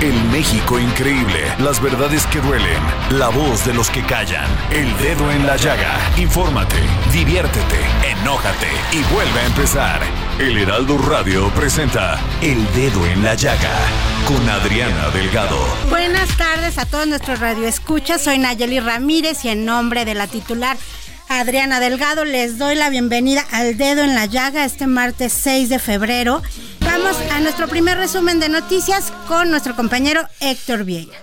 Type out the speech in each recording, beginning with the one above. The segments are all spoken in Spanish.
El México increíble, las verdades que duelen, la voz de los que callan, el dedo en la llaga. Infórmate, diviértete, enójate y vuelve a empezar. El Heraldo Radio presenta El Dedo en la Llaga con Adriana Delgado. Buenas tardes a todos nuestros radioescuchas. Soy Nayeli Ramírez y en nombre de la titular Adriana Delgado les doy la bienvenida al Dedo en la Llaga este martes 6 de febrero. Vamos a nuestro primer resumen de noticias con nuestro compañero Héctor Vieira.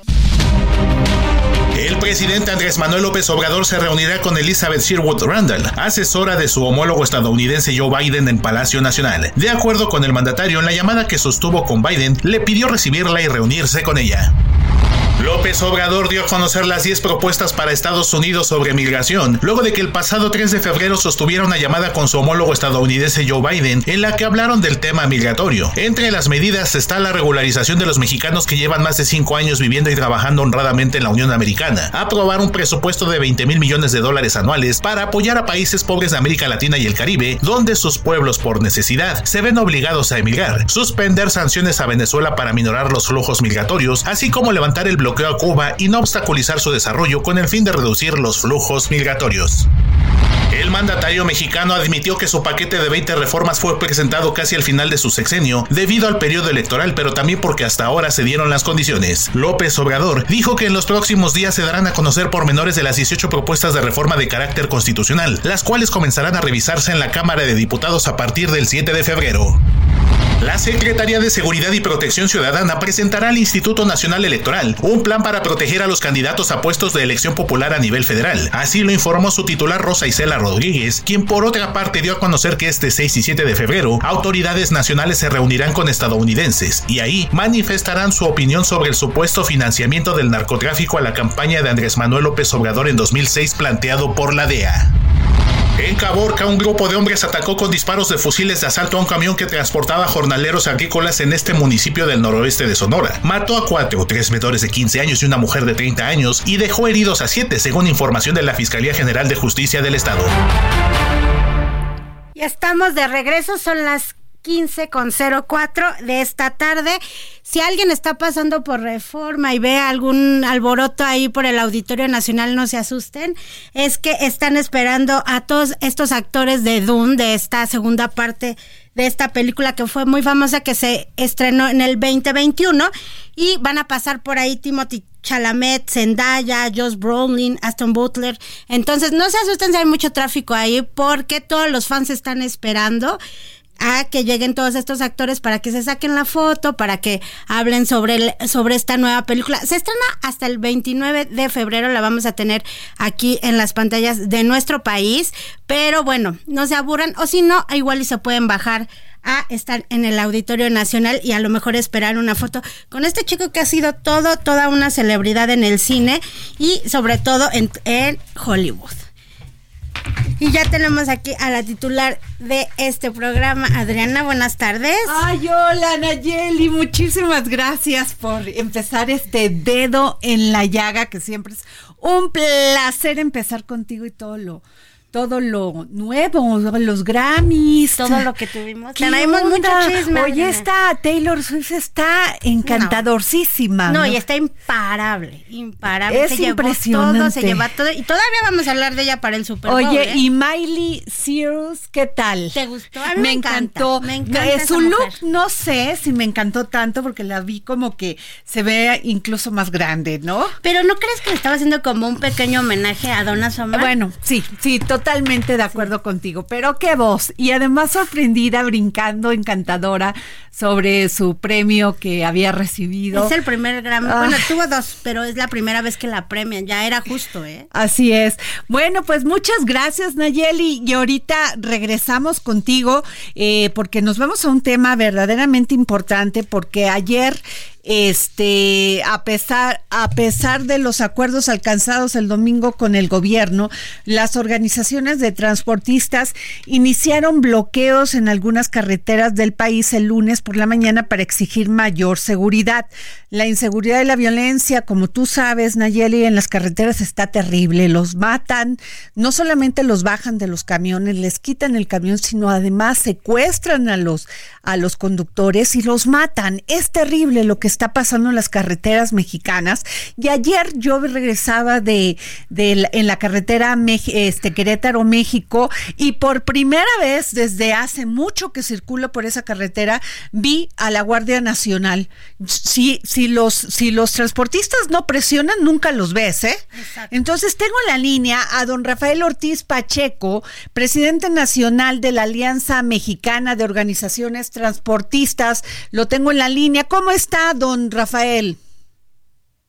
El presidente Andrés Manuel López Obrador se reunirá con Elizabeth Sherwood Randall, asesora de su homólogo estadounidense Joe Biden en Palacio Nacional. De acuerdo con el mandatario, en la llamada que sostuvo con Biden, le pidió recibirla y reunirse con ella. López Obrador dio a conocer las 10 propuestas para Estados Unidos sobre migración, luego de que el pasado 3 de febrero sostuviera una llamada con su homólogo estadounidense Joe Biden, en la que hablaron del tema migratorio. Entre las medidas está la regularización de los mexicanos que llevan más de 5 años viviendo y trabajando honradamente en la Unión Americana, aprobar un presupuesto de 20 mil millones de dólares anuales para apoyar a países pobres de América Latina y el Caribe, donde sus pueblos por necesidad se ven obligados a emigrar, suspender sanciones a Venezuela para minorar los flujos migratorios, así como levantar el bloqueo a Cuba y no obstaculizar su desarrollo con el fin de reducir los flujos migratorios. El mandatario mexicano admitió que su paquete de 20 reformas fue presentado casi al final de su sexenio debido al periodo electoral, pero también porque hasta ahora se dieron las condiciones. López Obrador dijo que en los próximos días se darán a conocer pormenores de las 18 propuestas de reforma de carácter constitucional, las cuales comenzarán a revisarse en la Cámara de Diputados a partir del 7 de febrero. La Secretaría de Seguridad y Protección Ciudadana presentará al Instituto Nacional Electoral un plan para proteger a los candidatos a puestos de elección popular a nivel federal. Así lo informó su titular Rosa Isela Rodríguez, quien por otra parte dio a conocer que este 6 y 7 de febrero autoridades nacionales se reunirán con estadounidenses y ahí manifestarán su opinión sobre el supuesto financiamiento del narcotráfico a la campaña de Andrés Manuel López Obrador en 2006 planteado por la DEA. En Caborca, un grupo de hombres atacó con disparos de fusiles de asalto a un camión que transportaba jornaleros agrícolas en este municipio del noroeste de Sonora. Mató a cuatro, tres menores de 15 años y una mujer de 30 años, y dejó heridos a siete, según información de la Fiscalía General de Justicia del Estado. Ya estamos de regreso, son las 15 con 04 de esta tarde. Si alguien está pasando por reforma y ve algún alboroto ahí por el Auditorio Nacional, no se asusten. Es que están esperando a todos estos actores de Dune, de esta segunda parte de esta película que fue muy famosa, que se estrenó en el 2021. Y van a pasar por ahí Timothy Chalamet, Zendaya, Josh Brolin, Aston Butler. Entonces, no se asusten si hay mucho tráfico ahí, porque todos los fans están esperando a que lleguen todos estos actores para que se saquen la foto, para que hablen sobre, el, sobre esta nueva película. Se estrena hasta el 29 de febrero, la vamos a tener aquí en las pantallas de nuestro país, pero bueno, no se aburran o si no, igual y se pueden bajar a estar en el Auditorio Nacional y a lo mejor esperar una foto con este chico que ha sido todo, toda una celebridad en el cine y sobre todo en, en Hollywood. Y ya tenemos aquí a la titular de este programa, Adriana. Buenas tardes. Ay, hola Nayeli, muchísimas gracias por empezar este dedo en la llaga, que siempre es un placer empezar contigo y todo lo, todo lo nuevo, los Grammys. Todo lo que tuvimos. ¿Qué Tenemos mucho chisme. Oye, esta Taylor Swift está encantadorcísima. No, y está imparable, imparable. Es se llevó impresionante. todo, se lleva todo. Y todavía vamos a hablar de ella para el Super Bowl. Oye, ¿eh? y Miley Cyrus, ¿qué tal? ¿Te gustó? A mí me encantó. me encanta Eh, su mujer. look, no sé si me encantó tanto porque la vi como que se ve incluso más grande, ¿no? Pero ¿no crees que le estaba haciendo como un pequeño homenaje a Donna Summer? Bueno, sí, sí, totalmente de acuerdo contigo, pero qué voz. Y además sorprendida, brincando, encantadora sobre su premio que había recibido. Es el primer Grammy. Ah. Bueno, tuvo dos, pero es la primera vez que la premian. Ya era justo, ¿eh? Así es. Bueno, pues muchas gracias, Nayeli. Y ahorita regresamos contigo eh, porque nos vamos a un tema verdaderamente importante porque ayer este a pesar a pesar de los acuerdos alcanzados el domingo con el gobierno las organizaciones de transportistas iniciaron bloqueos en algunas carreteras del país el lunes por la mañana para exigir mayor seguridad. La inseguridad y la violencia como tú sabes Nayeli en las carreteras está terrible. Los matan no solamente los bajan de los camiones les quitan el camión sino además secuestran a los a los conductores y los matan. Es terrible lo que está pasando en las carreteras mexicanas. Y ayer yo regresaba de, en la carretera este, Querétaro, México, y por primera vez desde hace mucho que circulo por esa carretera, vi a la Guardia Nacional. Si, si, los, si los transportistas no presionan, nunca los ves, ¿eh? Entonces tengo en la línea a don Rafael Ortiz Pacheco, presidente nacional de la Alianza Mexicana de Organizaciones Transportistas. Lo tengo en la línea. ¿Cómo está, don Rafael?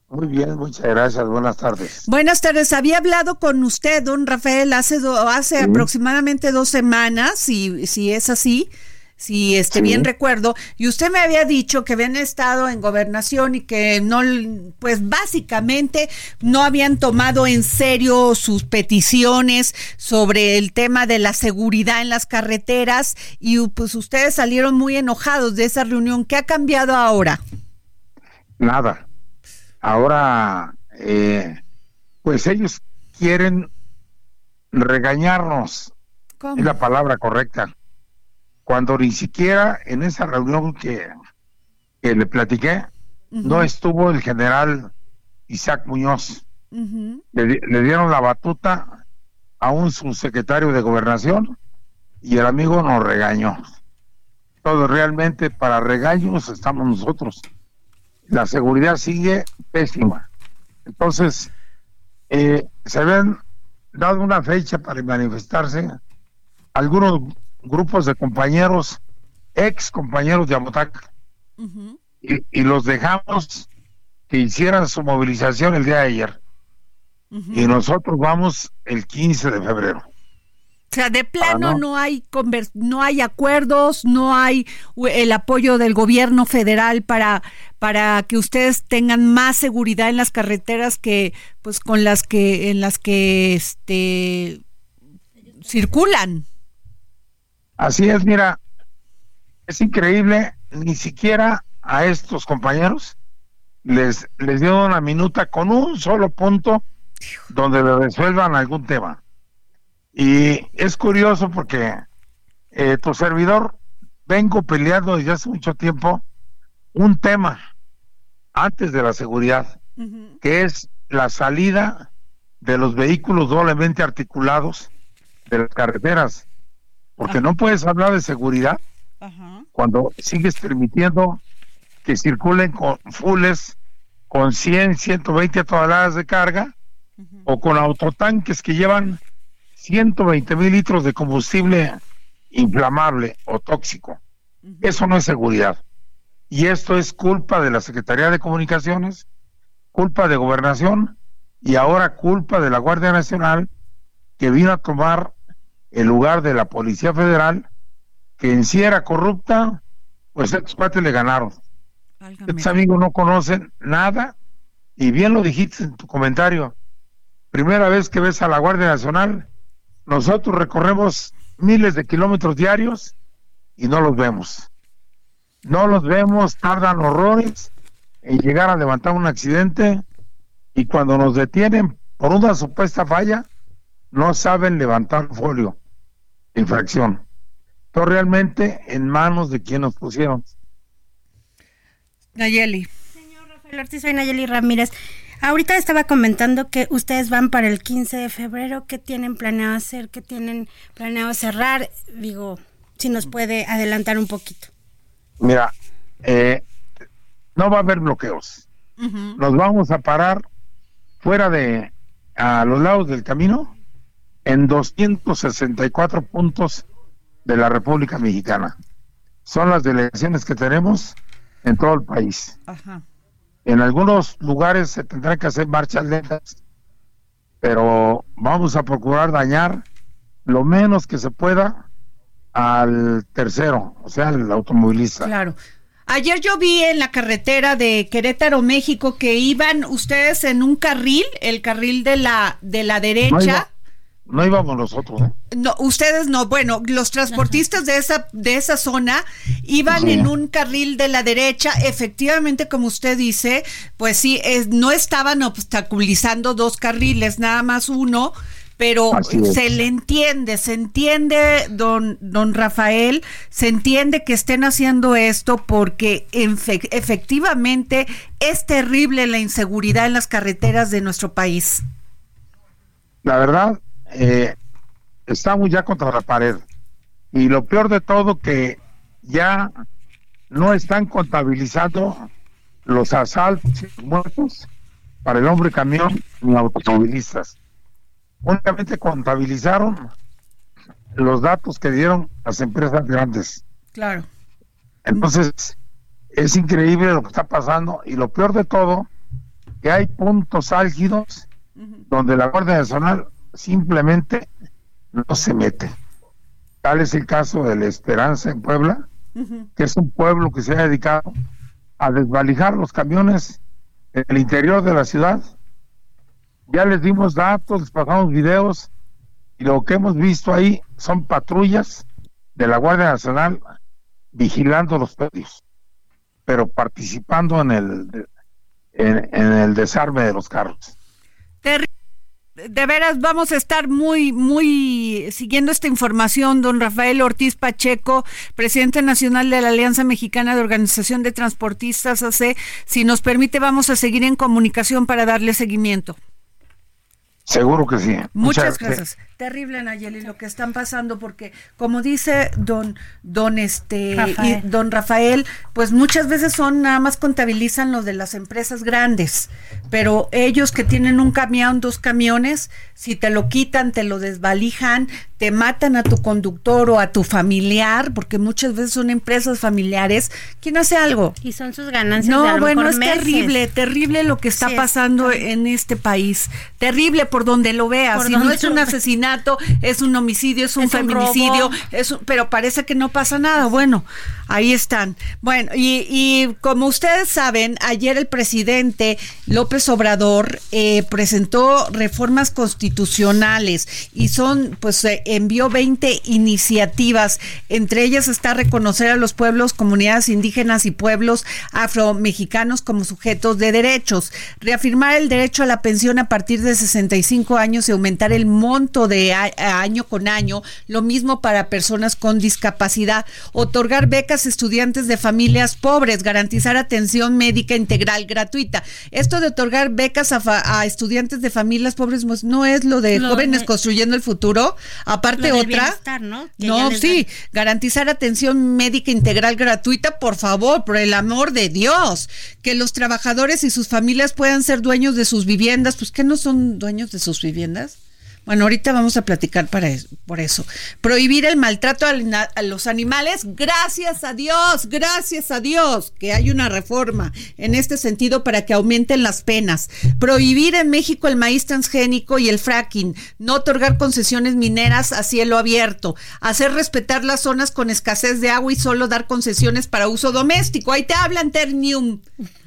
Muy bien, muchas gracias. Buenas tardes. Buenas tardes. Había hablado con usted, don Rafael, hace, do- hace aproximadamente dos semanas, si, si es así, si este Sí. bien recuerdo, y usted me había dicho que habían estado en gobernación y que no, pues básicamente no habían tomado en serio sus peticiones sobre el tema de la seguridad en las carreteras y pues ustedes salieron muy enojados de esa reunión. ¿Qué ha cambiado ahora? Nada. Ahora, eh, pues ellos quieren regañarnos, ¿Cómo? es la palabra correcta, cuando ni siquiera en esa reunión que, que le platiqué, no estuvo el general Isaac Muñoz. Ujú. Le, di- le dieron la batuta a un subsecretario de gobernación y el amigo nos regañó. Todo realmente para regaños estamos nosotros. La seguridad sigue pésima. Entonces, eh, se habían dado una fecha para manifestarse algunos grupos de compañeros, ex compañeros de Amotac, y los dejamos que hicieran su movilización el día de ayer. Y nosotros vamos el 15 de febrero. O sea, de plano Ah, no. no. hay no hay acuerdos, no hay el apoyo del gobierno federal para para que ustedes tengan más seguridad en las carreteras que pues con las que en las que este circulan. Así es, mira, es increíble, ni siquiera a estos compañeros les, les dio una minuta con un solo punto donde le resuelvan algún tema. Y es curioso porque eh, tu servidor vengo peleando desde hace mucho tiempo un tema antes de la seguridad, que es la salida de los vehículos doblemente articulados de las carreteras. Porque no puedes hablar de seguridad cuando sigues permitiendo que circulen con fulles con 100, 120 toneladas de carga o con autotanques que llevan 120 mil litros de combustible inflamable o tóxico. Eso no es seguridad. Y esto es culpa de la Secretaría de Comunicaciones, culpa de Gobernación y ahora culpa de la Guardia Nacional que vino a tomar el lugar de la Policía Federal, que en sí era corrupta, pues estos cuates le ganaron. Estos amigos no conocen nada y bien lo dijiste en tu comentario. Primera vez que ves a la Guardia Nacional, nosotros recorremos miles de kilómetros diarios y no los vemos. No los vemos, tardan horrores en llegar a levantar un accidente y cuando nos detienen por una supuesta falla, no saben levantar folio infracción. Entonces realmente en manos de quien nos pusieron. Nayeli. Señor Rafael Ortiz, soy Nayeli Ramírez. Ahorita estaba comentando que ustedes van para el 15 de febrero. ¿Qué tienen planeado hacer? ¿Qué tienen planeado cerrar? Digo, si nos puede adelantar un poquito. Mira, eh, no va a haber bloqueos. Nos vamos a parar fuera de, a los lados del camino, en 264 puntos de la República Mexicana. Son las delegaciones que tenemos en todo el país. Ajá. En algunos lugares se tendrán que hacer marchas lentas, pero vamos a procurar dañar lo menos que se pueda al tercero, o sea, al automovilista. Claro. Ayer yo vi en la carretera de Querétaro, México, que iban ustedes en un carril, el carril de la de la derecha. No íbamos nosotros, ¿eh? No, ustedes no. Bueno, los transportistas de esa de esa zona iban Sí. en un carril de la derecha. Efectivamente, como usted dice, pues sí, es- no estaban obstaculizando dos carriles, nada más uno. Pero se le entiende, se entiende, don, don Rafael, se entiende que estén haciendo esto porque efectivamente es terrible la inseguridad en las carreteras de nuestro país. La verdad, eh, estamos ya contra la pared. Y lo peor de todo que ya no están contabilizando los asaltos y los muertos para el hombre camión ni automovilistas. Únicamente contabilizaron los datos que dieron las empresas grandes. Claro. Entonces, es increíble lo que está pasando y lo peor de todo, que hay puntos álgidos donde la Guardia Nacional simplemente no se mete. Tal es el caso de La Esperanza en Puebla, que es un pueblo que se ha dedicado a desvalijar los camiones en el interior de la ciudad. Ya les dimos datos, les pasamos videos y lo que hemos visto ahí son patrullas de la Guardia Nacional vigilando los predios, pero participando en el en, en el desarme de los carros. Terri- de veras vamos a estar muy, muy siguiendo esta información, don Rafael Ortiz Pacheco, presidente nacional de la Alianza Mexicana de Organización de Transportistas AC. Si nos permite, vamos a seguir en comunicación para darle seguimiento. Seguro que sí. Muchas gracias. Terrible, Nayeli, lo que están pasando, porque como dice don, don este Rafael. y don Rafael, pues muchas veces son nada más contabilizan los de las empresas grandes, pero ellos que tienen un camión, dos camiones, si te lo quitan, te lo desvalijan, te matan a tu conductor o a tu familiar, porque muchas veces son empresas familiares, ¿quién hace algo? Y son sus ganancias. de a No, lo bueno, mejor es meses. terrible, terrible lo que está Sí, es pasando en este país. Terrible por donde lo veas. Por Si no es un asesinato, es un homicidio, es un Es feminicidio, es un- pero parece que no pasa nada. Bueno, ahí están. Bueno, y, como ustedes saben, ayer el presidente López Obrador eh, presentó reformas constitucionales y son, pues eh, envió 20 iniciativas. Entre ellas está reconocer a los pueblos, comunidades indígenas y pueblos afromexicanos como sujetos de derechos, reafirmar el derecho a la pensión a partir de 65 años y aumentar el monto de año con año, lo mismo para personas con discapacidad, otorgar becas estudiantes de familias pobres, garantizar atención médica integral gratuita. Esto de otorgar becas a, fa- a estudiantes de familias pobres pues, no es lo de Lo jóvenes de- construyendo el futuro, aparte Lo otra. ¿no? Sí, dan. garantizar atención médica integral gratuita, por favor, por el amor de Dios, que los trabajadores y sus familias puedan ser dueños de sus viviendas, pues que no son dueños de sus viviendas. Bueno, ahorita vamos a platicar para es- por eso. Prohibir el maltrato a los animales. Gracias a Dios, gracias a Dios que hay una reforma en este sentido para que aumenten las penas. Prohibir en México el maíz transgénico y el fracking. No otorgar concesiones mineras a cielo abierto. Hacer respetar las zonas con escasez de agua y solo dar concesiones para uso doméstico. Ahí te hablan Ternium.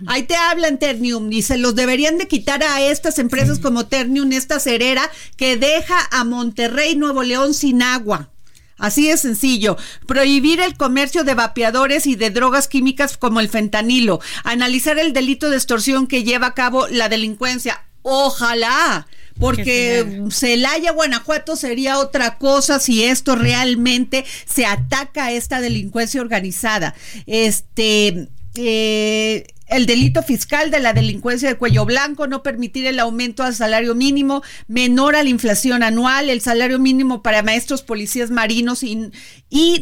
Ahí te hablan Ternium. Y se los deberían de quitar a estas empresas como Ternium, esta cerera que deja a Monterrey, Nuevo León sin agua. Así de sencillo. Prohibir el comercio de vapeadores y de drogas químicas como el fentanilo. Analizar el delito de extorsión que lleva a cabo la delincuencia. Ojalá, porque Celaya, Guanajuato sería otra cosa si esto realmente se ataca a esta delincuencia organizada. Este, eh, el delito fiscal de la delincuencia de cuello blanco, no permitir el aumento al salario mínimo menor a la inflación anual, el salario mínimo para maestros, policías marinos y,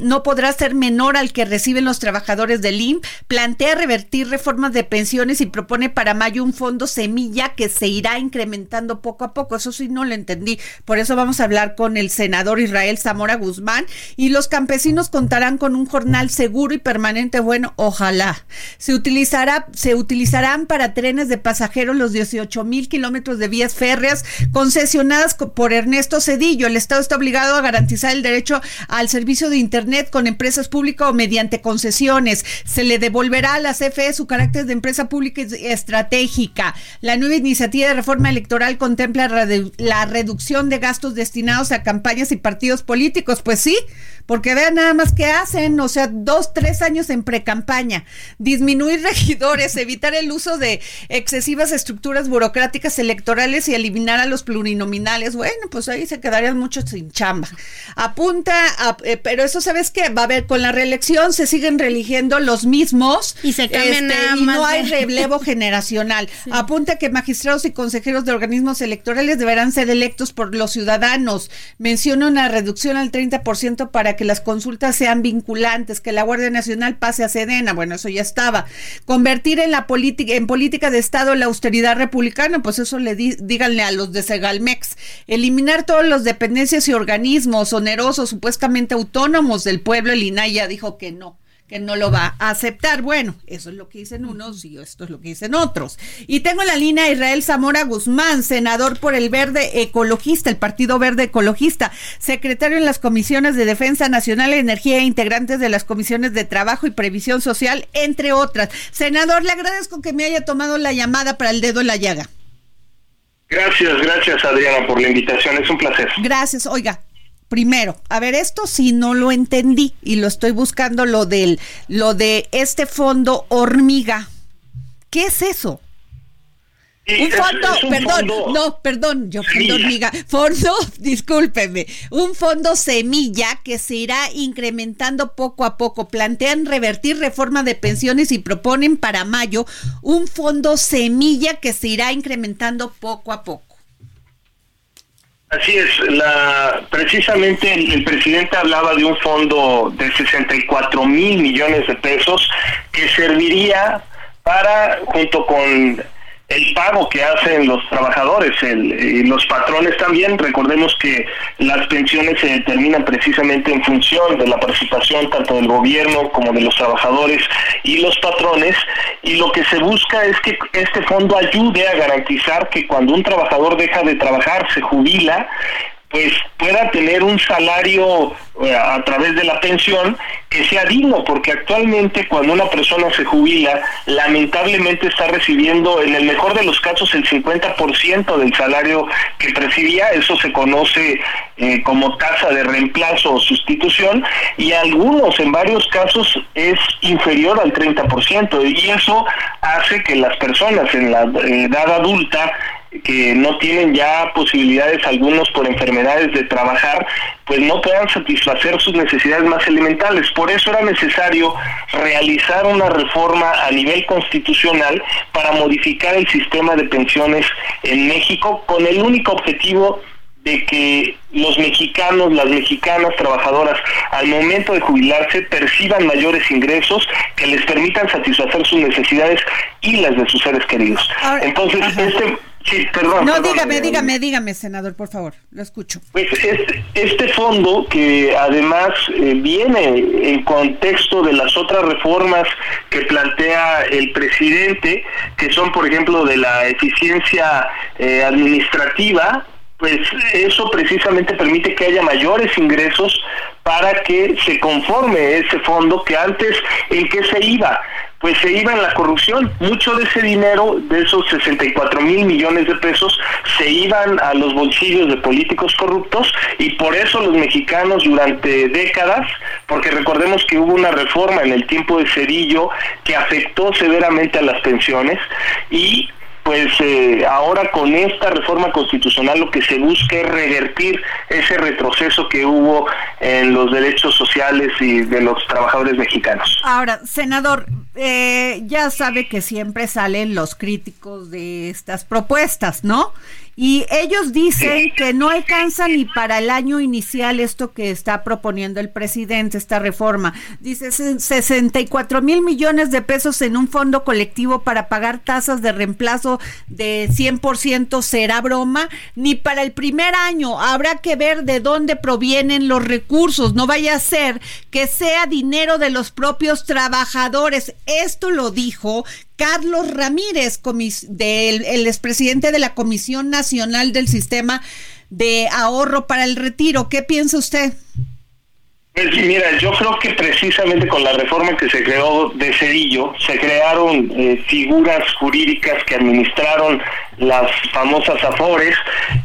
no podrá ser menor al que reciben los trabajadores del IM. Plantea revertir reformas de pensiones y propone para mayo un fondo semilla que se irá incrementando poco a poco. Eso sí no lo entendí. Por eso vamos a hablar con el senador Israel Zamora Guzmán y los campesinos contarán con un jornal seguro y permanente. Bueno, ojalá. Se utilizará se utilizarán para trenes de pasajeros los 18 mil kilómetros de vías férreas concesionadas por Ernesto Cedillo. El Estado está obligado a garantizar el derecho al servicio de Internet con empresas públicas o mediante concesiones. Se le devolverá a la CFE su carácter de empresa pública estratégica. La nueva iniciativa de reforma electoral contempla la reducción de gastos destinados a campañas y partidos políticos. Pues sí, porque vean nada más qué hacen, o sea, dos, tres años en precampaña, disminuir regidores, evitar el uso de excesivas estructuras burocráticas electorales y eliminar a los plurinominales. Bueno, pues ahí se quedarían muchos sin chamba. Apunta, eh, pero eso sabes qué, va a haber con la reelección se siguen religiendo los mismos y se cambian este, y no hay relevo generacional. Apunta que magistrados y consejeros de organismos electorales deberán ser electos por los ciudadanos. Menciona una reducción al 30% para que las consultas sean vinculantes, que la Guardia Nacional pase a Sedena, bueno, eso ya estaba. Convertir en la política, en política de Estado la austeridad republicana, pues eso le díganle a los de Segalmex. Eliminar todas las dependencias y organismos onerosos, supuestamente autónomos del pueblo, el INAI ya dijo que no que no lo va a aceptar. Bueno, eso es lo que dicen unos y esto es lo que dicen otros. Y tengo en la línea Israel Zamora Guzmán, senador por el Verde Ecologista, el Partido Verde Ecologista, secretario en las comisiones de Defensa Nacional, Energía e integrantes de las comisiones de Trabajo y Previsión Social, entre otras. Senador, le agradezco que me haya tomado la llamada para el dedo en la llaga. Gracias, gracias Adriana por la invitación, es un placer. Gracias, oiga, primero, a ver, esto sí no lo entendí y lo estoy buscando lo del lo de este fondo hormiga. ¿Qué es eso? un fondo, perdón, no, perdón, yo fondo hormiga, fondo, discúlpeme, un fondo semilla que se irá incrementando poco a poco. Plantean revertir reforma de pensiones y proponen para mayo un fondo semilla que se irá incrementando poco a poco. Así es, la, precisamente el, presidente hablaba de un fondo de 64 mil millones de pesos que serviría para, junto con el pago que hacen los trabajadores y los patrones también. Recordemos que las pensiones se determinan precisamente en función de la participación tanto del gobierno como de los trabajadores y los patrones y lo que se busca es que este fondo ayude a garantizar que cuando un trabajador deja de trabajar, se jubila, pues pueda tener un salario eh, a través de la pensión que sea digno, porque actualmente cuando una persona se jubila, lamentablemente está recibiendo en el mejor de los casos el 50% del salario que percibía, eso se conoce eh, como tasa de reemplazo o sustitución, y algunos, en varios casos, es inferior al 30%, y eso hace que las personas en la edad adulta que no tienen ya posibilidades algunos por enfermedades de trabajar, pues no puedan satisfacer sus necesidades más elementales. Por eso era necesario realizar una reforma a nivel constitucional para modificar el sistema de pensiones en México con el único objetivo de que los mexicanos, las mexicanas trabajadoras, al momento de jubilarse, perciban mayores ingresos que les permitan satisfacer sus necesidades y las de sus seres queridos. Entonces, este Sí, perdón. No, dígame, dígame, dígame, senador, por favor, lo escucho. Pues este, este fondo, que además eh, viene en contexto de las otras reformas que plantea el presidente, que son, por ejemplo, de la eficiencia eh, administrativa, pues eso precisamente permite que haya mayores ingresos para que se conforme ese fondo que antes en qué se iba pues se iba en la corrupción. Mucho de ese dinero, de esos 64 mil millones de pesos, se iban a los bolsillos de políticos corruptos y por eso los mexicanos durante décadas, porque recordemos que hubo una reforma en el tiempo de Cedillo que afectó severamente a las pensiones y pues eh, ahora con esta reforma constitucional lo que se busca es revertir ese retroceso que hubo en los derechos sociales y de los trabajadores mexicanos. Ahora, senador, eh, ya sabe que siempre salen los críticos de estas propuestas, ¿no? Y ellos dicen que no alcanza ni para el año inicial esto que está proponiendo el presidente, esta reforma. Dice 64 mil millones de pesos en un fondo colectivo para pagar tasas de reemplazo de 100% será broma, ni para el primer año. Habrá que ver de dónde provienen los recursos. No vaya a ser que sea dinero de los propios trabajadores. Esto lo dijo Carlos Ramírez, del, el expresidente de la Comisión Nacional del Sistema de Ahorro para el Retiro. ¿Qué piensa usted? Pues mira, yo creo que precisamente con la reforma que se creó de Cedillo, se crearon eh, figuras jurídicas que administraron las famosas afores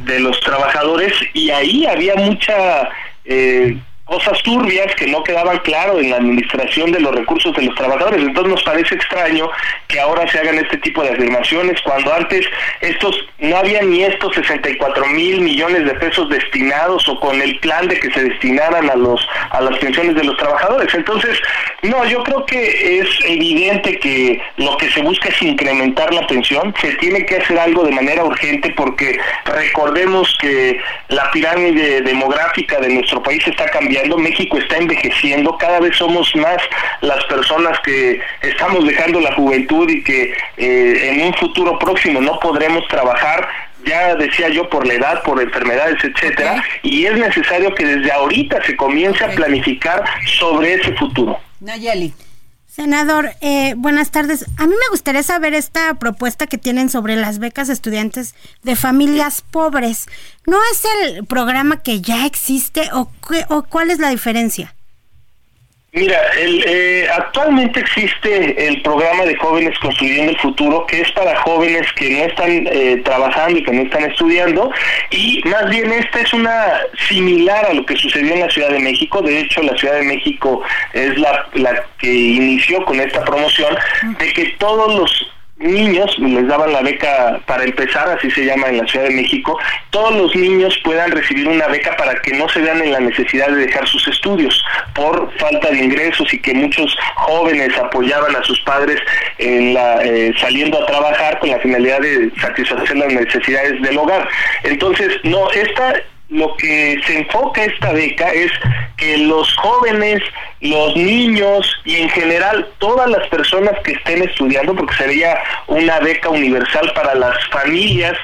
de los trabajadores y ahí había mucha... Eh, cosas turbias que no quedaban claro en la administración de los recursos de los trabajadores. Entonces nos parece extraño que ahora se hagan este tipo de afirmaciones cuando antes estos no había ni estos 64 mil millones de pesos destinados o con el plan de que se destinaran a los a las pensiones de los trabajadores. Entonces, no, yo creo que es evidente que lo que se busca es incrementar la pensión, se tiene que hacer algo de manera urgente porque recordemos que la pirámide demográfica de nuestro país está cambiando México está envejeciendo, cada vez somos más las personas que estamos dejando la juventud y que eh, en un futuro próximo no podremos trabajar ya decía yo por la edad, por enfermedades, etcétera, y es necesario que desde ahorita se comience a planificar sobre ese futuro. Nayeli. Senador, eh, buenas tardes. A mí me gustaría saber esta propuesta que tienen sobre las becas estudiantes de familias pobres. ¿No es el programa que ya existe o, o cuál es la diferencia? Mira, el, eh, actualmente existe el programa de jóvenes construyendo el futuro, que es para jóvenes que no están eh, trabajando y que no están estudiando, y más bien esta es una similar a lo que sucedió en la Ciudad de México. De hecho, la Ciudad de México es la, la que inició con esta promoción de que todos los niños, les daban la beca para empezar, así se llama en la Ciudad de México, todos los niños puedan recibir una beca para que no se vean en la necesidad de dejar sus estudios por falta de ingresos y que muchos jóvenes apoyaban a sus padres en la, eh, saliendo a trabajar con la finalidad de satisfacer las necesidades del hogar. Entonces, no, esta lo que se enfoca esta beca es que los jóvenes, los niños y en general todas las personas que estén estudiando, porque sería una beca universal para las familias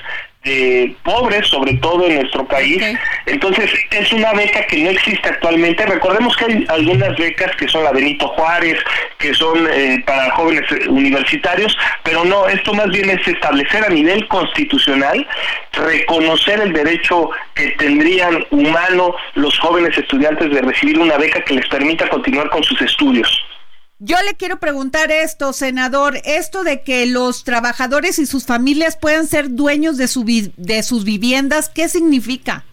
de pobres, sobre todo en nuestro país. Entonces, es una beca que no existe actualmente. Recordemos que hay algunas becas que son la Benito Juárez, que son eh, para jóvenes universitarios, pero no, esto más bien es establecer a nivel constitucional, reconocer el derecho que tendrían humano los jóvenes estudiantes de recibir una beca que les permita continuar con sus estudios. Yo le quiero preguntar esto, senador, esto de que los trabajadores y sus familias puedan ser dueños de, su de sus viviendas, ¿qué significa?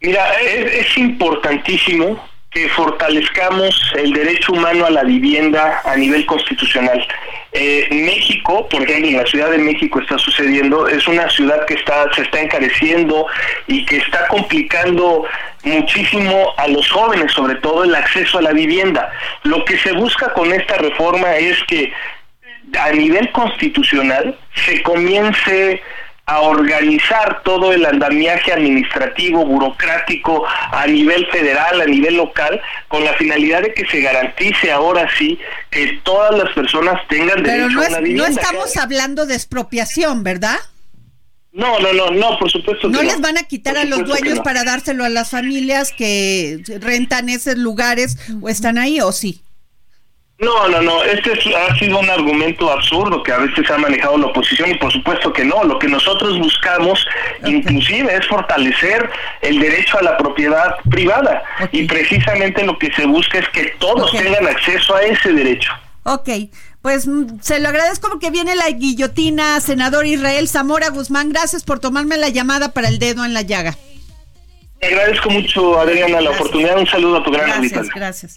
Mira, es, importantísimo que fortalezcamos el derecho humano a la vivienda a nivel constitucional. Eh, México, por ejemplo, en la Ciudad de México está sucediendo, es una ciudad que está se está encareciendo y que está complicando muchísimo a los jóvenes, sobre todo el acceso a la vivienda. Lo que se busca con esta reforma es que a nivel constitucional se comience a organizar todo el andamiaje administrativo, burocrático a nivel federal, a nivel local, con la finalidad de que se garantice ahora sí que todas las personas tengan derecho a una vivienda. No estamos hablando de expropiación, ¿verdad? No, no, no, no, por supuesto. No les van a quitar a los dueños para dárselo a las familias que rentan esos lugares o están ahí, ¿o sí? No, no, no, este ha sido un argumento absurdo que a veces ha manejado la oposición y por supuesto que no. Lo que nosotros buscamos inclusive es fortalecer el derecho a la propiedad privada y precisamente lo que se busca es que todos tengan acceso a ese derecho. Ok, pues mm, se lo agradezco porque viene la guillotina, senador Israel Zamora Guzmán. Gracias por tomarme la llamada para el dedo en la llaga. Te agradezco mucho, Adriana, la oportunidad. Un saludo a tu gran Gracias, gracias.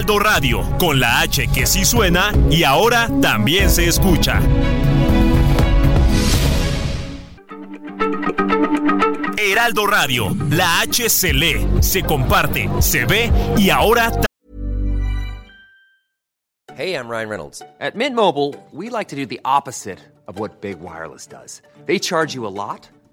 Heraldo Radio, con la H que sí suena y ahora también se escucha. Heraldo Radio, la H se lee, se comparte, se ve y ahora Hey, I'm Ryan Reynolds. At Mint Mobile, we like to do the opposite of what Big Wireless does. They charge you a lot,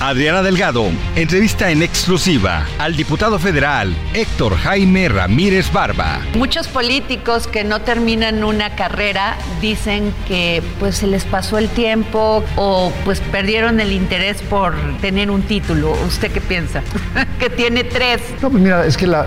Adriana Delgado entrevista en exclusiva al diputado federal Héctor Jaime Ramírez Barba. Muchos políticos que no terminan una carrera dicen que pues se les pasó el tiempo o pues perdieron el interés por tener un título. ¿Usted qué piensa? que tiene tres. No, pues mira, es que la,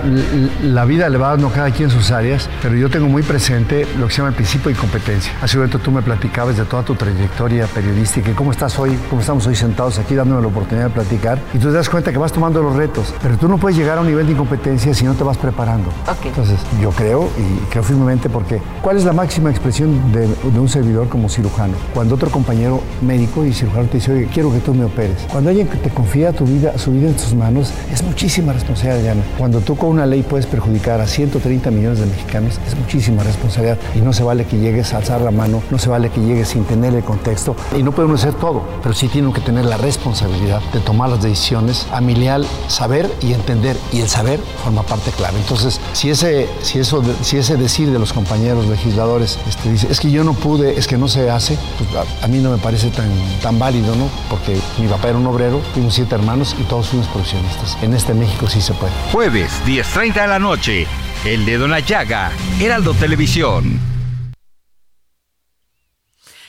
la, vida le va dando cada quien sus áreas, pero yo tengo muy presente lo que se llama el principio de competencia. Hace un momento tú me platicabas de toda tu trayectoria periodística y cómo estás hoy, cómo estamos hoy sentados aquí dándome la oportunidad de platicar y tú te das cuenta que vas tomando los retos, pero tú no puedes llegar a un nivel de incompetencia si no te vas preparando. Entonces, yo creo y creo firmemente porque ¿cuál es la máxima expresión de, de, un servidor como cirujano? Cuando otro compañero médico y cirujano te dice, oye, quiero que tú me operes. Cuando alguien te confía tu vida, su vida en tus manos, es muchísima responsabilidad, Diana. Cuando tú con una ley puedes perjudicar a 130 millones de mexicanos, es muchísima responsabilidad y no se vale que llegues a alzar la mano, no se vale que llegues sin tener el contexto y no podemos hacer todo, pero sí tienen que tener la responsabilidad de tomar las decisiones, a saber y entender, y el saber forma parte clave. Entonces, si ese, si eso, si ese decir de los compañeros legisladores este, dice, es que yo no pude, es que no se hace, pues a, mí no me parece tan, tan válido, ¿no? Porque mi papá era un obrero, tuvimos siete hermanos y todos fuimos profesionistas. En este México sí se puede. Jueves, 10.30 de la noche, El Dedo en la Llaga, Heraldo Televisión.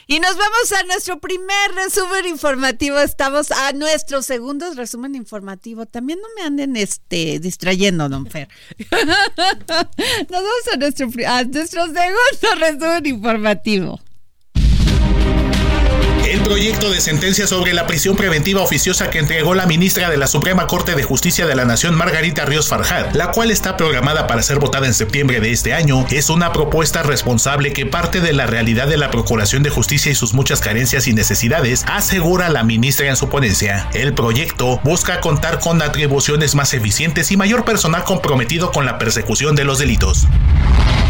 Y nos vamos a nuestro primer resumen informativo. Estamos a nuestro segundo resumen informativo. También no me anden este, distrayendo, don Fer. Nos vamos a nuestro, a nuestro segundo resumen informativo. Proyecto de sentencia sobre la prisión preventiva oficiosa que entregó la ministra de la Suprema Corte de Justicia de la Nación, Margarita Ríos Farjad, la cual está programada para ser votada en septiembre de este año, es una propuesta responsable que parte de la realidad de la Procuración de Justicia y sus muchas carencias y necesidades, asegura la ministra en su ponencia. El proyecto busca contar con atribuciones más eficientes y mayor personal comprometido con la persecución de los delitos.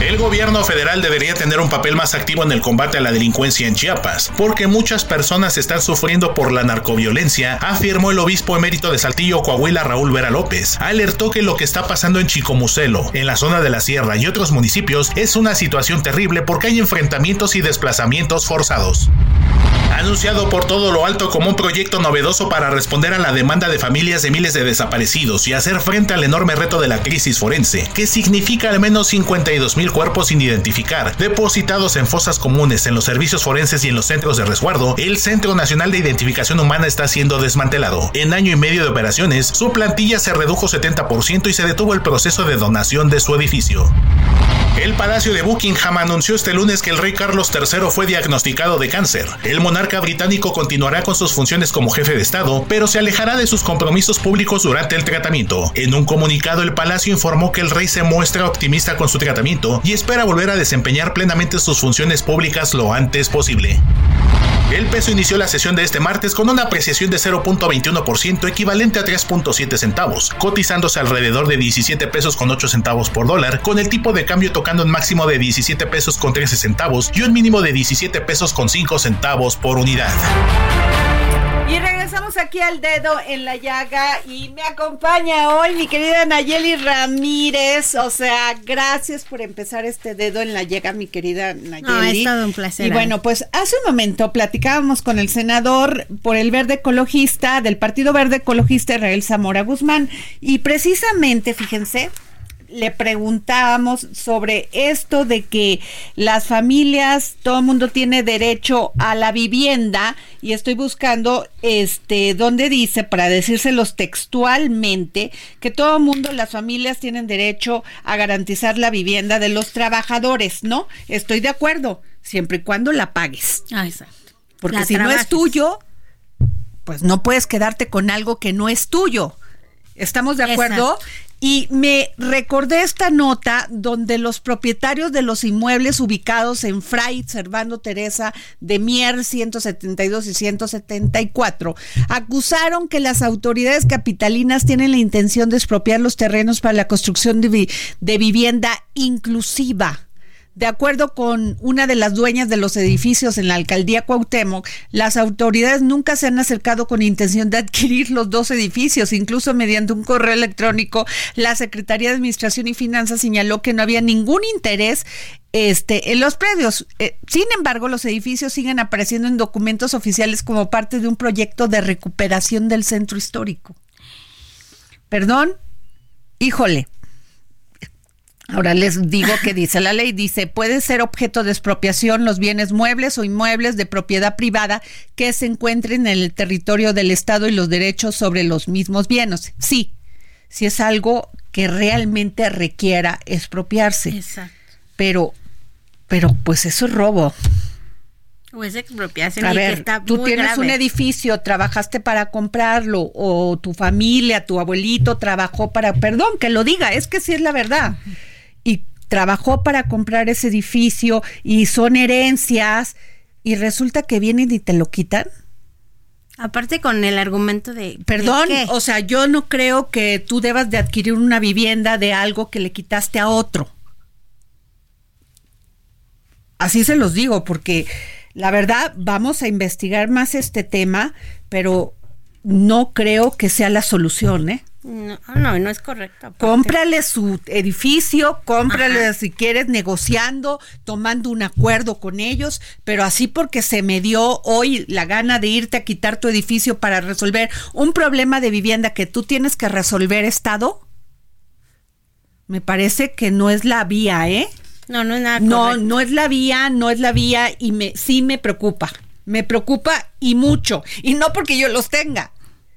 El gobierno federal debería tener un papel más activo en el combate a la delincuencia en Chiapas, porque muchas personas están sufriendo por la narcoviolencia, afirmó el obispo emérito de Saltillo, Coahuila, Raúl Vera López. Alertó que lo que está pasando en Chicomucelo, en la zona de la sierra y otros municipios es una situación terrible porque hay enfrentamientos y desplazamientos forzados. Anunciado por todo lo alto como un proyecto novedoso para responder a la demanda de familias de miles de desaparecidos y hacer frente al enorme reto de la crisis forense, que significa al menos 52 mil cuerpos sin identificar, depositados en fosas comunes, en los servicios forenses y en los centros de resguardo, el Centro Nacional de Identificación Humana está siendo desmantelado. En año y medio de operaciones, su plantilla se redujo 70% y se detuvo el proceso de donación de su edificio. El Palacio de Buckingham anunció este lunes que el rey Carlos III fue diagnosticado de cáncer. El monarca británico continuará con sus funciones como jefe de Estado, pero se alejará de sus compromisos públicos durante el tratamiento. En un comunicado, el Palacio informó que el rey se muestra optimista con su tratamiento y espera volver a desempeñar plenamente sus funciones públicas lo antes posible. El peso inició la sesión de este martes con una apreciación de 0.21% equivalente a 3.7 centavos, cotizándose alrededor de 17 pesos con 8 centavos por dólar, con el tipo de cambio tocando un máximo de 17 pesos con 13 centavos y un mínimo de 17 pesos con 5 centavos por unidad. Y regresamos aquí al dedo en la llaga y me acompaña hoy mi querida Nayeli Ramírez. O sea, gracias por empezar este dedo en la llaga, mi querida Nayeli. No, ha estado un placer. Y bueno, pues hace un momento platicábamos con el senador por el Verde Ecologista del Partido Verde Ecologista Israel Zamora Guzmán y precisamente, fíjense, le preguntábamos sobre esto de que las familias, todo el mundo tiene derecho a la vivienda y estoy buscando este donde dice para decírselos textualmente que todo el mundo, las familias tienen derecho a garantizar la vivienda de los trabajadores, ¿no? Estoy de acuerdo, siempre y cuando la pagues. Ah, exacto. Porque La si no es tuyo, pues no puedes quedarte con algo que no es tuyo. ¿Estamos de acuerdo? Exacto. Y me recordé esta nota donde los propietarios de los inmuebles ubicados en Fray Servando Teresa de Mier 172 y 174 acusaron que las autoridades capitalinas tienen la intención de expropiar los terrenos para la construcción de, vi- de vivienda inclusiva. De acuerdo con una de las dueñas de los edificios en la alcaldía Cuauhtémoc, las autoridades nunca se han acercado con intención de adquirir los dos edificios. Incluso mediante un correo electrónico, la Secretaría de Administración y Finanzas señaló que no había ningún interés este, en los predios. Eh, sin embargo, los edificios siguen apareciendo en documentos oficiales como parte de un proyecto de recuperación del centro histórico. Perdón, híjole. Ahora les digo que dice la ley, dice, puede ser objeto de expropiación los bienes muebles o inmuebles de propiedad privada que se encuentren en el territorio del Estado y los derechos sobre los mismos bienes. Sí, si es algo que realmente requiera expropiarse. Exacto. Pero, pero pues eso es robo. O es expropiación A y que ver, está tú muy tienes grave. un edificio, trabajaste para comprarlo, o tu familia, tu abuelito trabajó para, perdón que lo diga, es que sí es la verdad. Trabajó para comprar ese edificio y son herencias y resulta que vienen y te lo quitan. Aparte con el argumento de... Perdón, o sea, yo no creo que tú debas de adquirir una vivienda de algo que le quitaste a otro. Así se los digo, porque la verdad vamos a investigar más este tema, pero no creo que sea la solución, ¿eh? No, no, no es correcto. Cómprale su edificio, cómprale si quieres negociando, tomando un acuerdo con ellos, pero así porque se me dio hoy la gana de irte a quitar tu edificio para resolver un problema de vivienda que tú tienes que resolver, Estado, me parece que no es la vía, ¿eh? No, no es nada No, correcto. no es la vía, no es la vía y me sí me preocupa. Me preocupa y mucho. Y no porque yo los tenga.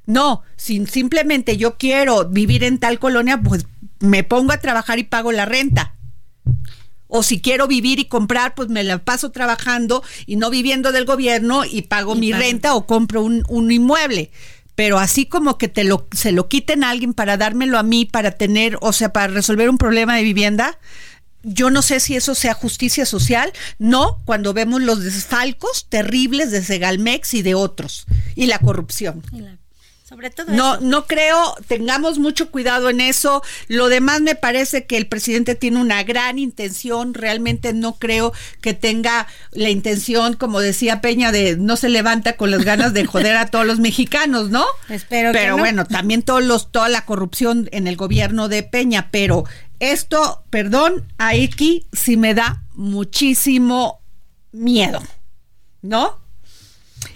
No, sin simplemente yo quiero vivir en tal colonia, pues me pongo a trabajar y pago la renta. O si quiero vivir y comprar, pues me la paso trabajando y no viviendo del gobierno y pago Y mi pago. renta o compro un, un inmueble. Pero así como que te lo, se lo quiten a alguien para dármelo a mí, para tener, o sea, para resolver un problema de vivienda, yo no sé si eso sea justicia social, no, cuando vemos los desfalcos terribles de Segalmex y de otros, y la corrupción. Y la- Sobre todo No, eso. no creo, tengamos mucho cuidado en eso. Lo demás me parece que el presidente tiene una gran intención. Realmente no creo que tenga la intención, como decía Peña, de no se levanta con las ganas de joder a todos los mexicanos, ¿no? Espero que Pero no. bueno, también todos los, toda la corrupción en el gobierno de Peña. Pero esto, perdón, aquí sí me da muchísimo miedo, ¿no?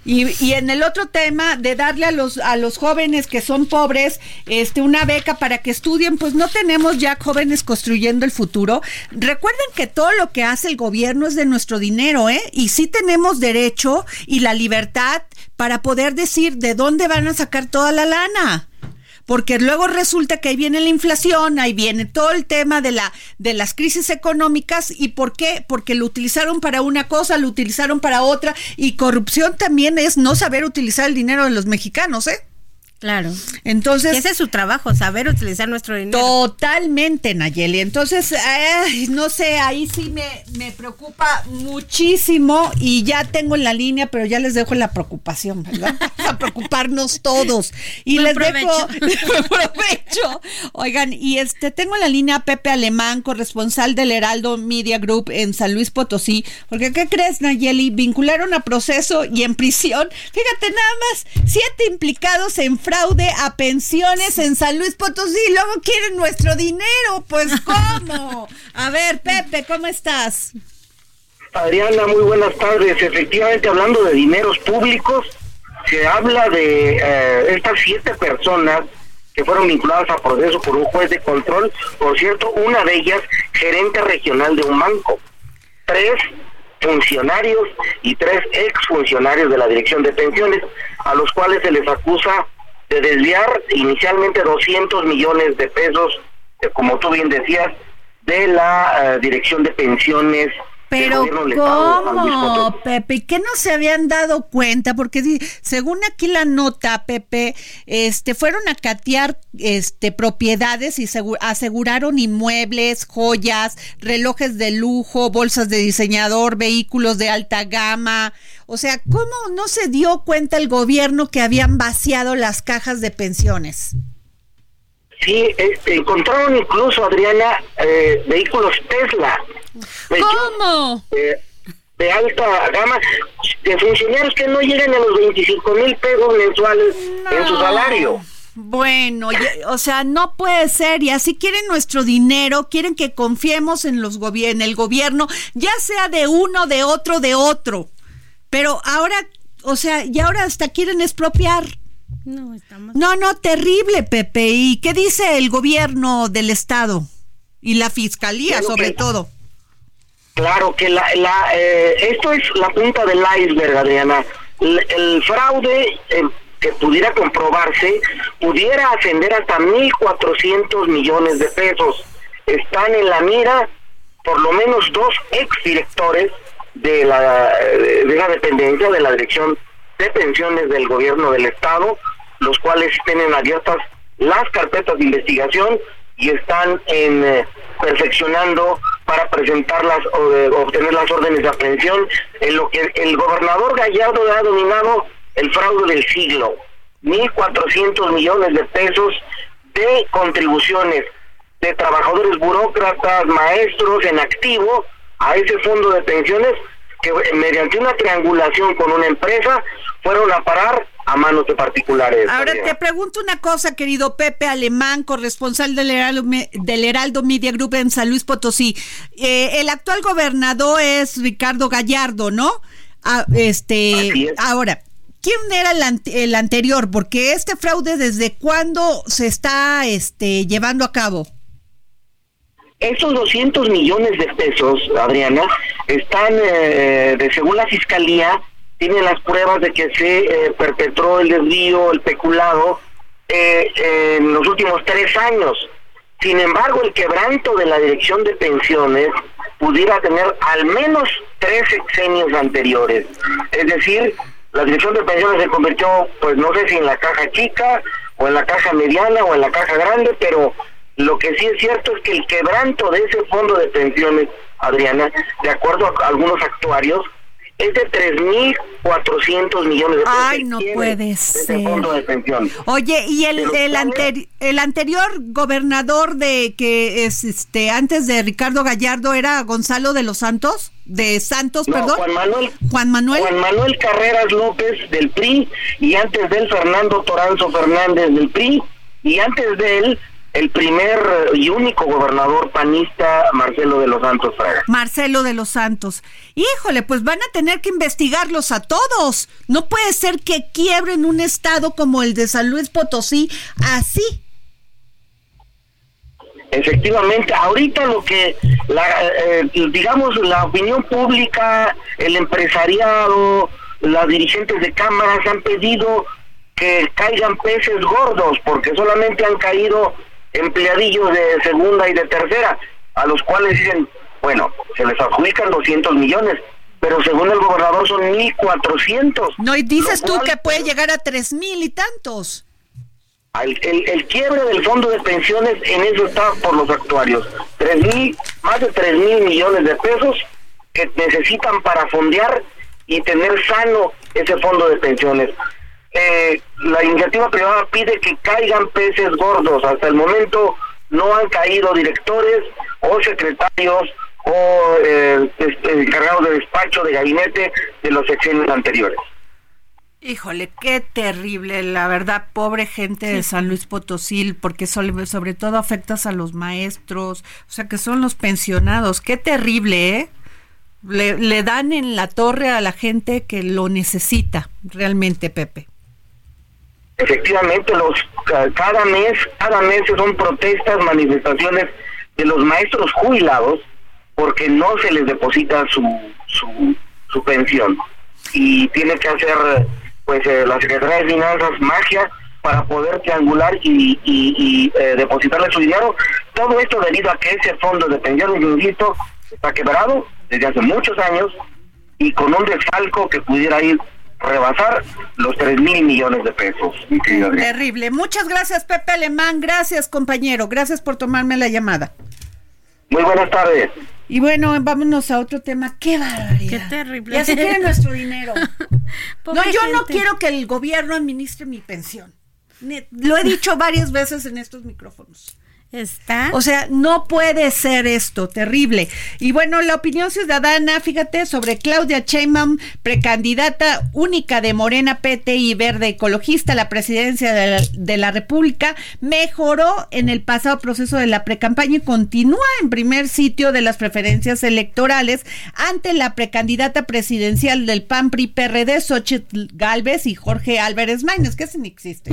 Y, y en el otro tema de darle a los a los jóvenes que son pobres este una beca para que estudien, pues no tenemos ya jóvenes construyendo el futuro. Recuerden que todo lo que hace el gobierno es de nuestro dinero, ¿eh? Y sí tenemos derecho y la libertad para poder decir de dónde van a sacar toda la lana porque luego resulta que ahí viene la inflación, ahí viene todo el tema de la de las crisis económicas y por qué? Porque lo utilizaron para una cosa, lo utilizaron para otra y corrupción también es no saber utilizar el dinero de los mexicanos, ¿eh? Claro. Entonces. ese es su trabajo, saber utilizar nuestro dinero. Totalmente, Nayeli. Entonces, no sé, ahí sí me, me, preocupa muchísimo y ya tengo en la línea, pero ya les dejo la preocupación, ¿verdad? a preocuparnos todos. Y les dejo provecho. Oigan, y este tengo en la línea a Pepe Alemán, corresponsal del Heraldo Media Group en San Luis Potosí, porque ¿qué crees, Nayeli? Vincularon a proceso y en prisión. Fíjate nada más, siete implicados en fraude a pensiones en San Luis Potosí. Luego quieren nuestro dinero. Pues, ¿cómo? A ver, Pepe, ¿cómo estás? Adriana, muy buenas tardes. Efectivamente, hablando de dineros públicos, se habla de eh, estas siete personas que fueron vinculadas a proceso por un juez de control. Por cierto, una de ellas, gerente regional de un banco. Tres funcionarios y tres exfuncionarios de la Dirección de Pensiones, a los cuales se les acusa de desviar inicialmente 200 millones de pesos, eh, como tú bien decías, de la eh, Dirección de Pensiones pero ¿cómo, Pepe? ¿Qué no se habían dado cuenta? Porque según aquí la nota, Pepe, este, fueron a catear este, propiedades y aseguraron inmuebles, joyas, relojes de lujo, bolsas de diseñador, vehículos de alta gama. O sea, ¿cómo no se dio cuenta el gobierno que habían vaciado las cajas de pensiones? Sí, este, encontraron incluso, Adriana, eh, vehículos Tesla ¿Cómo? de alta gama, de funcionarios que no llegan a los 25 mil pesos mensuales en su salario. Bueno, o sea, no puede ser y así quieren nuestro dinero, quieren que confiemos en los en el gobierno, ya sea de uno, de otro, de otro. Pero ahora, o sea, y ahora hasta quieren expropiar. No, estamos... No, no, terrible, Pepe. ¿Y qué dice el gobierno del estado? Y la fiscalía, sobre todo. Claro que la, la eh, esto es la punta del iceberg, Adriana. El, fraude eh, que pudiera comprobarse pudiera ascender hasta 1.400 millones de pesos. Están en la mira por lo menos dos exdirectores de la, de la dependencia de la Dirección de Pensiones del Gobierno del Estado, los cuales tienen abiertas las carpetas de investigación y están en eh, perfeccionando para presentarlas o de, obtener las órdenes de aprehensión en lo que el gobernador Gallardo ha dominado el fraude del siglo. 1.400 millones de pesos de contribuciones de trabajadores burócratas, maestros en activo a ese fondo de pensiones que mediante una triangulación con una empresa fueron a parar a manos de particulares. Ahora te pregunto una cosa, querido Pepe Alemán, corresponsal del Heraldo, del Heraldo Media Group en San Luis Potosí. Eh, el actual gobernador es Ricardo Gallardo, ¿no? Ah, este, ahora, ¿quién era el, el, anterior? Porque este fraude, ¿desde cuándo se está este, llevando a cabo? Esos 200 millones de pesos, Adriana, están, eh, de según la fiscalía, tienen las pruebas de que se eh, perpetró el desvío, el peculado, eh, en los últimos tres años. Sin embargo, el quebranto de la dirección de pensiones pudiera tener al menos tres sexenios anteriores. Es decir, la dirección de pensiones se convirtió, pues no sé si en la caja chica, o en la caja mediana, o en la caja grande, pero lo que sí es cierto es que el quebranto de ese fondo de pensiones, Adriana, de acuerdo a algunos actuarios, es de 3.400 millones de pesos. Ay, no puede ser. Fondo de pensión. Oye, y el, el, el anterior gobernador de que es este antes de Ricardo Gallardo era Gonzalo de los Santos, de Santos, perdón. Juan Manuel. Juan Manuel. Juan Manuel Carreras López del PRI y antes de él Fernando Toranzo Fernández del PRI y antes de él el primer y único gobernador panista, Marcelo de los Santos Fraga. Marcelo de los Santos. Híjole, pues van a tener que investigarlos a todos. No puede ser que quiebren un estado como el de San Luis Potosí así. Efectivamente, ahorita lo que, la, eh, digamos, la opinión pública, el empresariado, las dirigentes de cámaras han pedido que caigan peces gordos, porque solamente han caído empleadillos de segunda y de tercera, a los cuales dicen, bueno, se les adjudican 200 millones, pero según el gobernador son 1.400. No, y dices tú que puede llegar a tres mil y tantos. El, el, quiebre del fondo de pensiones en eso está por los actuarios. Tres mil, más de 3 mil millones de pesos que necesitan para fondear y tener sano ese fondo de pensiones. Eh, la iniciativa privada pide que caigan peces gordos. Hasta el momento no han caído directores o secretarios o eh, este, encargados de despacho de gabinete de los sexenios anteriores. Híjole, qué terrible, la verdad, pobre gente de San Luis Potosí, porque sobre, sobre todo afectas a los maestros, o sea, que son los pensionados, qué terrible, ¿eh? Le, le dan en la torre a la gente que lo necesita, realmente, Pepe. Efectivamente, los cada mes, cada mes son protestas, manifestaciones de los maestros jubilados porque no se les deposita su, su, su pensión y tiene que hacer pues eh, la Secretaría de Finanzas magia para poder triangular y, y, eh, depositarle su dinero. Todo esto debido a que ese fondo de pensiones, insisto, está quebrado desde hace muchos años y con un desfalco que pudiera ir rebasar los 3 mil millones de pesos. Terrible. Muchas gracias, Pepe Alemán. Gracias, compañero. Gracias por tomarme la llamada. Muy buenas tardes. Y bueno, vámonos a otro tema. ¡Qué barbaridad! ¡Qué terrible! Ya se quiere nuestro dinero. no, yo no quiero que el gobierno administre mi pensión. Lo he dicho varias veces en estos micrófonos. ¿Está? O sea, no puede ser esto, terrible. Y bueno, la opinión ciudadana, fíjate, sobre Claudia Sheinbaum, precandidata única de Morena, PT y Verde Ecologista a la presidencia de la, de la República, mejoró en el pasado proceso de la precampaña y continúa en primer sitio de las preferencias electorales ante la precandidata presidencial del PAN PRI PRD, Xochitl Galvez y Jorge Álvarez Maínez, que ese ni existe.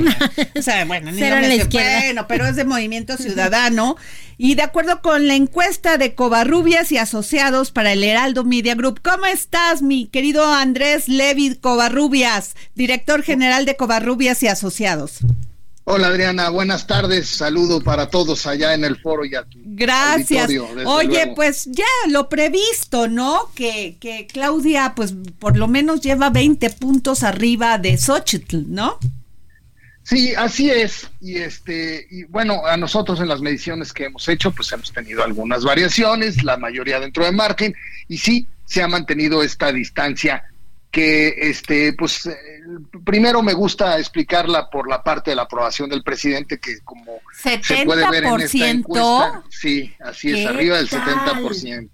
O sea, bueno, ni lo bueno, pero es de Movimiento Ciudadano y de acuerdo con la encuesta de Covarrubias y Asociados para el Heraldo Media Group, ¿cómo estás, mi querido Andrés Levi Covarrubias, director general de Covarrubias y Asociados? Hola Adriana, buenas tardes, saludo para todos allá en el foro y aquí. Gracias. Oye, pues ya lo previsto, ¿no? Que, que Claudia, pues por lo menos lleva 20 puntos arriba de Xochitl, ¿no? Sí, así es. Y este, y bueno, a nosotros en las mediciones que hemos hecho, pues hemos tenido algunas variaciones, la mayoría dentro de margen, y sí se ha mantenido esta distancia que este, pues eh, primero me gusta explicarla por la parte de la aprobación del presidente, que como se puede ver en esta encuesta, sí, así es, arriba del 70%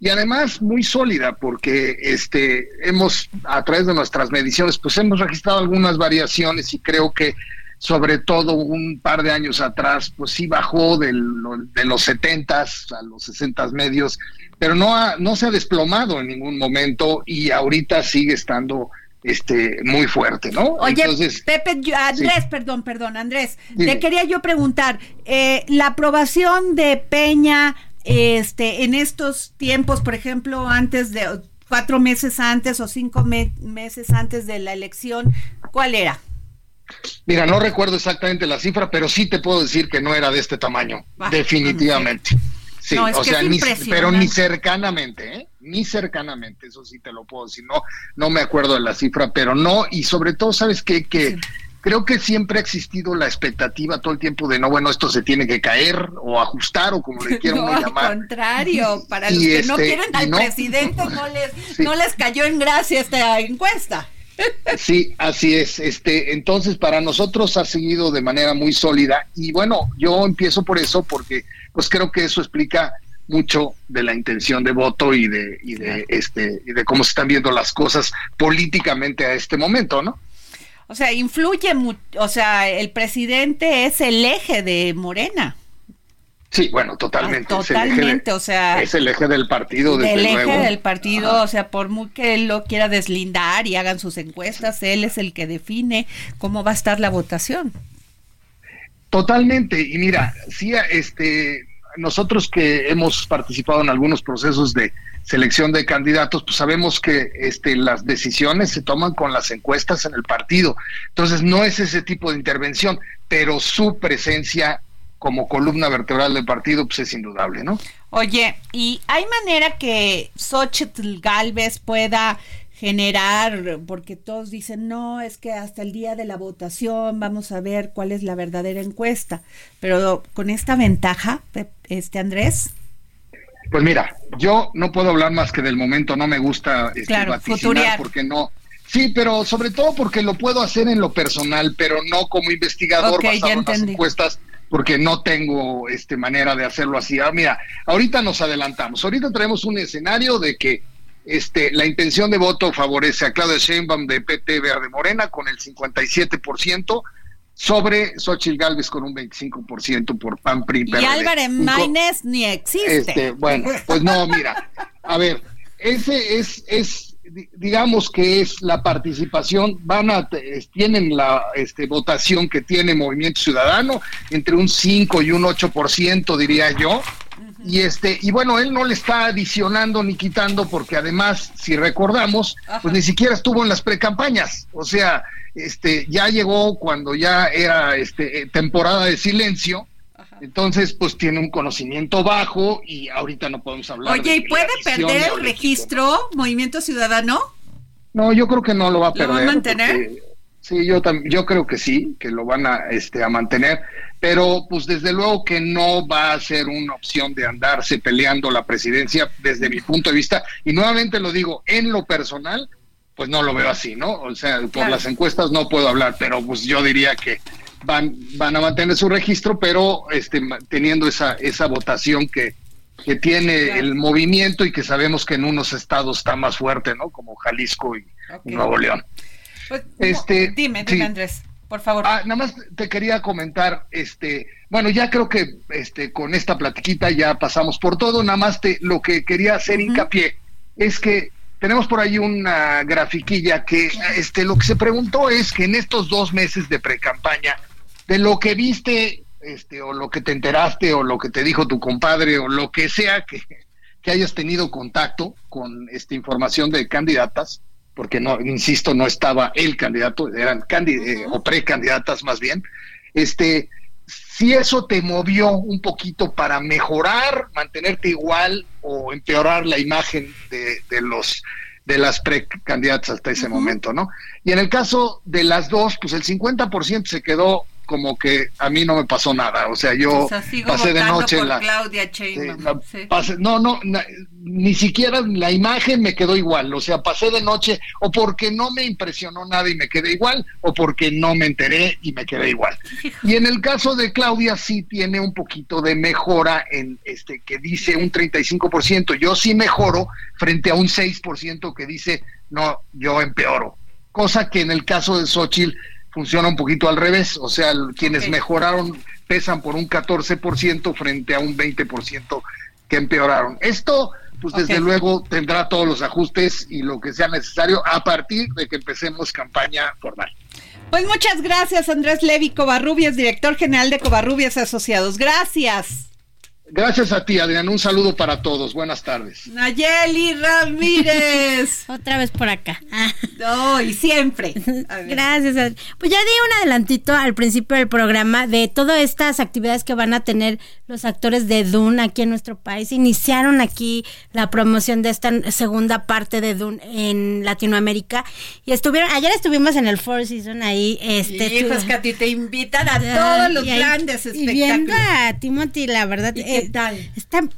y además muy sólida porque este hemos a través de nuestras mediciones pues hemos registrado algunas variaciones y creo que sobre todo un par de años atrás pues sí bajó de los 70 a los 60 medios pero no ha, no se ha desplomado en ningún momento y ahorita sigue estando este muy fuerte, ¿no? Oye, Pepe, Andrés, perdón, perdón, Andrés, te quería yo preguntar, eh, la aprobación de Peña este, en estos tiempos, por ejemplo, antes de cuatro meses antes o cinco meses antes de la elección, ¿cuál era? Mira, no recuerdo exactamente la cifra, pero sí te puedo decir que no era de este tamaño, definitivamente. Sí, o sea, ni, pero ni cercanamente, ¿eh? ni cercanamente, eso sí te lo puedo decir. No, no me acuerdo de la cifra, pero no, y sobre todo, ¿sabes qué? Que creo que siempre ha existido la expectativa todo el tiempo de no, bueno, esto se tiene que caer o ajustar o como le quieran no, llamar. Al contrario, para los que no este, quieren al presidente no les, no les cayó en gracia esta encuesta. Sí, así es. Este, entonces para nosotros ha seguido de manera muy sólida y bueno, yo empiezo por eso porque pues creo que eso explica mucho de la intención de voto y de y de este y de cómo se están viendo las cosas políticamente a este momento, ¿no? O sea, influye mucho, o sea, el presidente es el eje de Morena. Sí, bueno, totalmente. totalmente, o sea. Es el eje del partido, desde El eje del partido, o sea, por muy que él lo quiera deslindar y hagan sus encuestas, él es el que define cómo va a estar la votación. Totalmente, y mira, sí, este, nosotros que hemos participado en algunos procesos de, selección de candidatos, pues sabemos que este, las decisiones se toman con las encuestas en el partido. Entonces, no es ese tipo de intervención, pero su presencia como columna vertebral del partido, pues es indudable, ¿no? Oye, ¿y hay manera que Xochitl Galvez pueda generar, porque todos dicen, no, es que hasta el día de la votación vamos a ver cuál es la verdadera encuesta. Pero con esta ventaja, este Andrés. Pues mira, yo no puedo hablar más que del momento, no me gusta este, claro, porque no. Sí, pero sobre todo porque lo puedo hacer en lo personal, pero no como investigador basado en las encuestas porque no tengo este manera de hacerlo así. Ah, mira, ahorita nos adelantamos. Ahorita traemos un escenario de que este, la intención de voto favorece a Claudia Sheinbaum de PT Verde Morena con el 57% sobre Xochitl Galvez con un 25% por PAN PRI Y Álvarez Maínez ni existe. Este, bueno, pues no, mira, a ver, ese es es digamos que es la participación, van a, tienen la este, votación que tiene Movimiento Ciudadano, entre un 5 y un 8%, diría yo. Y este, y bueno, él no le está adicionando ni quitando, porque además, si recordamos, pues ni siquiera estuvo en las precampañas. O sea, este, ya llegó cuando ya era este, temporada de silencio entonces, pues tiene un conocimiento bajo y ahorita no podemos hablar. Oye, ¿y puede perder el registro Movimiento Ciudadano? No, yo creo que no lo va a perder. ¿Lo va a mantener? Sí, yo yo creo que sí, que lo van a, este, a mantener, pero pues desde luego que no va a ser una opción de andarse peleando la presidencia desde mi punto de vista. Y nuevamente lo digo, en lo personal, pues no lo veo así, ¿no? O sea, por las encuestas no puedo hablar, pero pues yo diría que van, van a mantener su registro, pero este, teniendo esa, esa votación que, que tiene el movimiento y que sabemos que en unos estados está más fuerte, ¿no? Como Jalisco y, Nuevo León. Pues, este, dime, dime Andrés, por favor. Ah, nada más te quería comentar, este, bueno, ya creo que este, con esta platiquita ya pasamos por todo, nada más te, lo que quería hacer hincapié es que tenemos por ahí una grafiquilla que este, lo que se preguntó es que en estos dos meses de pre-campaña, de lo que viste, este, o lo que te enteraste, o lo que te dijo tu compadre, o lo que sea que, hayas tenido contacto con esta información de candidatas, porque no, insisto, no estaba el candidato, eran eh, o precandidatas más bien, este, si eso te movió un poquito para mejorar, mantenerte igual o empeorar la imagen de, de los de las precandidatas hasta ese momento, ¿no? Y en el caso de las dos, pues el 50% se quedó como que a mí no me pasó nada. O sea, yo pasé de noche por la. Claudia no, no, ni siquiera la imagen me quedó igual. O sea, pasé de noche o porque no me impresionó nada y me quedé igual, o porque no me enteré y me quedé igual. Y en el caso de Claudia sí tiene un poquito de mejora en este que dice un 35%. Yo sí mejoro frente a un 6% que dice no, yo empeoro. Cosa que en el caso de Xochitl funciona un poquito al revés, o sea, quienes mejoraron pesan por un 14% frente a un 20% que empeoraron. Esto, pues desde luego tendrá todos los ajustes y lo que sea necesario a partir de que empecemos campaña formal. Pues muchas gracias, Andrés Levi Covarrubias, director general de Covarrubias Asociados. Gracias. Gracias a ti, Adrián. Un saludo para todos. Buenas tardes. Nayeli Ramírez. Otra vez por acá. No, y siempre. Gracias. Pues ya di un adelantito al principio del programa de todas estas actividades que van a tener los actores de Dune aquí en nuestro país. Iniciaron aquí la promoción de esta segunda parte de Dune en Latinoamérica. Y estuvieron, ayer estuvimos en el Four Seasons ahí. Este, Hijos que a ti te invitan a todos los grandes espectáculos. Y viendo a Timothy, la verdad. Está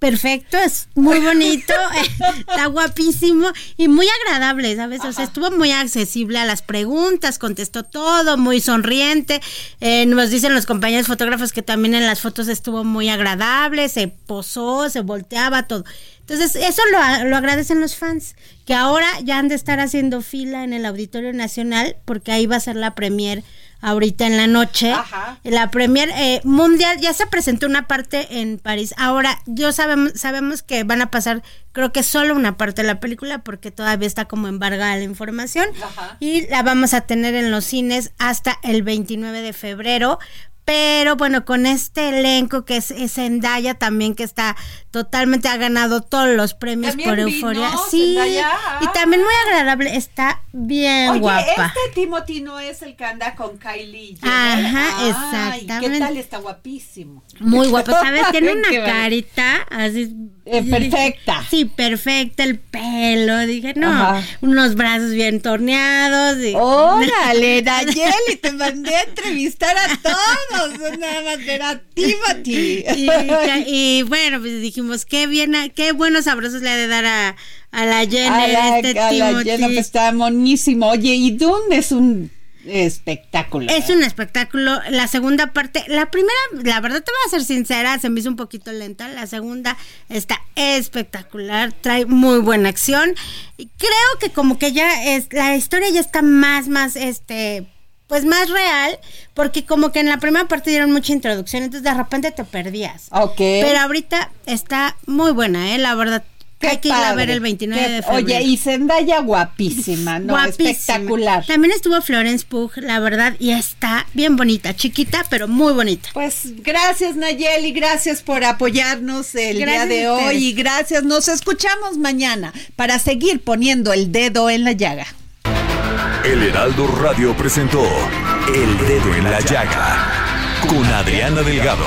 perfecto, es muy bonito, está guapísimo y muy agradable, ¿sabes? O sea, estuvo muy accesible a las preguntas, contestó todo, muy sonriente. Eh, nos dicen los compañeros fotógrafos que también en las fotos estuvo muy agradable, se posó, se volteaba, todo. Entonces, eso lo, lo agradecen los fans, que ahora ya han de estar haciendo fila en el Auditorio Nacional, porque ahí va a ser la premier ahorita en la noche. La premier eh, mundial ya se presentó una parte en París. Ahora, yo sabemos, sabemos que van a pasar, creo que solo una parte de la película, porque todavía está como embargada la información. Y la vamos a tener en los cines hasta el 29 de febrero pero bueno, con este elenco que es, es Zendaya también que está totalmente ha ganado todos los premios También por euforia. Sí, Zendaya. y también muy agradable, está bien Oye, guapa. este Timothy no es el que anda con Kylie. Jenner? Ajá, Ay, exactamente. ¿Qué tal? Está guapísimo. Muy guapo, ¿sabes? Tiene una carita así. Eh, perfecta. Sí, perfecta, el pelo. Dije, no, Ajá. unos brazos bien torneados. Y... Órale, Nayeli, te mandé a entrevistar a todos, nada más ver a Timothy. y, y bueno, pues dijimos, qué bien, qué buenos sabrosos le ha de dar a, a la Jenner a la, este a la. Jenna, pues, está monísimo. Oye, y Dune es un espectáculo. Es un espectáculo. La segunda parte, la primera, la verdad te voy a ser sincera, se me hizo un poquito lenta. La segunda está espectacular, trae muy buena acción. Y creo que como que ya es, la historia ya está más, más, este, pues más real, porque como que en la primera parte dieron mucha introducción, entonces de repente te perdías. Ok. Pero ahorita está muy buena, eh, la verdad. Hay que ir a ver el 29 Qué- de febrero. Oye, y Zendaya guapísima, ¿no? Guapísima. Espectacular. También estuvo Florence Pugh, la verdad, y está bien bonita, chiquita, pero muy bonita. Pues gracias Nayeli, gracias por apoyarnos el Gracias día de hoy y gracias, nos escuchamos mañana para seguir poniendo el dedo en la llaga. El Heraldo Radio presentó El Dedo en la Llaga con Adriana Delgado.